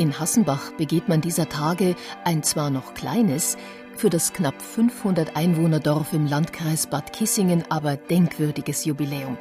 In Hassenbach begeht man dieser Tage ein zwar noch kleines, für das knapp 500 Einwohnerdorf im Landkreis Bad Kissingen aber denkwürdiges Jubiläum.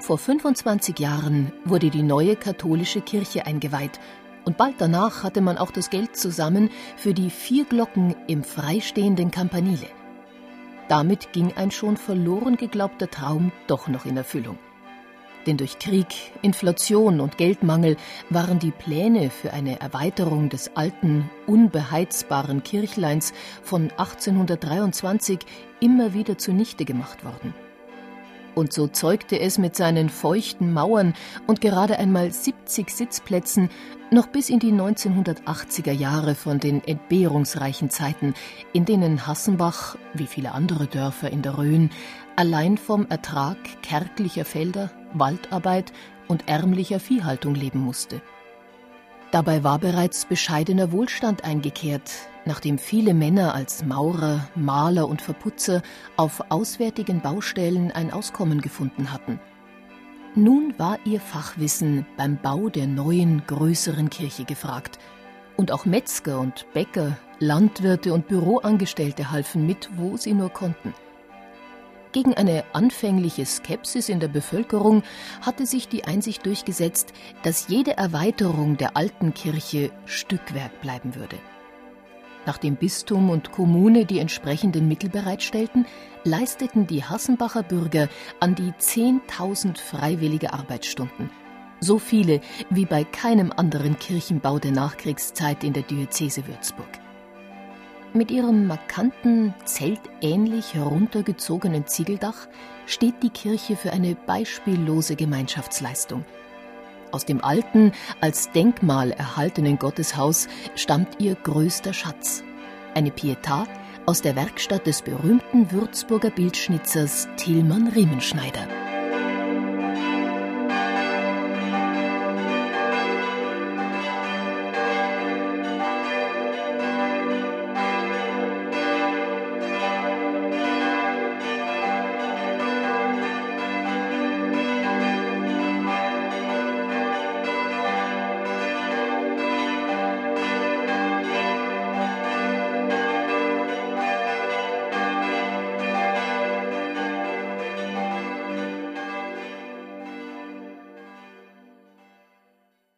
Vor 25 Jahren wurde die neue katholische Kirche eingeweiht und bald danach hatte man auch das Geld zusammen für die vier Glocken im freistehenden Campanile. Damit ging ein schon verloren geglaubter Traum doch noch in Erfüllung. Denn durch Krieg, Inflation und Geldmangel waren die Pläne für eine Erweiterung des alten, unbeheizbaren Kirchleins von 1823 immer wieder zunichte gemacht worden. Und so zeugte es mit seinen feuchten Mauern und gerade einmal 70 Sitzplätzen noch bis in die 1980er Jahre von den entbehrungsreichen Zeiten, in denen Hassenbach, wie viele andere Dörfer in der Rhön, allein vom Ertrag kärglicher Felder, Waldarbeit und ärmlicher Viehhaltung leben musste. Dabei war bereits bescheidener Wohlstand eingekehrt, nachdem viele Männer als Maurer, Maler und Verputzer auf auswärtigen Baustellen ein Auskommen gefunden hatten. Nun war ihr Fachwissen beim Bau der neuen, größeren Kirche gefragt. Und auch Metzger und Bäcker, Landwirte und Büroangestellte halfen mit, wo sie nur konnten. Gegen eine anfängliche Skepsis in der Bevölkerung hatte sich die Einsicht durchgesetzt, dass jede Erweiterung der alten Kirche Stückwerk bleiben würde. Nachdem Bistum und Kommune die entsprechenden Mittel bereitstellten, leisteten die Hassenbacher Bürger an die 10.000 freiwillige Arbeitsstunden. So viele wie bei keinem anderen Kirchenbau der Nachkriegszeit in der Diözese Würzburg. Mit ihrem markanten, zeltähnlich heruntergezogenen Ziegeldach steht die Kirche für eine beispiellose Gemeinschaftsleistung. Aus dem alten, als Denkmal erhaltenen Gotteshaus stammt ihr größter Schatz. Eine Pietà aus der Werkstatt des berühmten Würzburger Bildschnitzers Tilman Riemenschneider.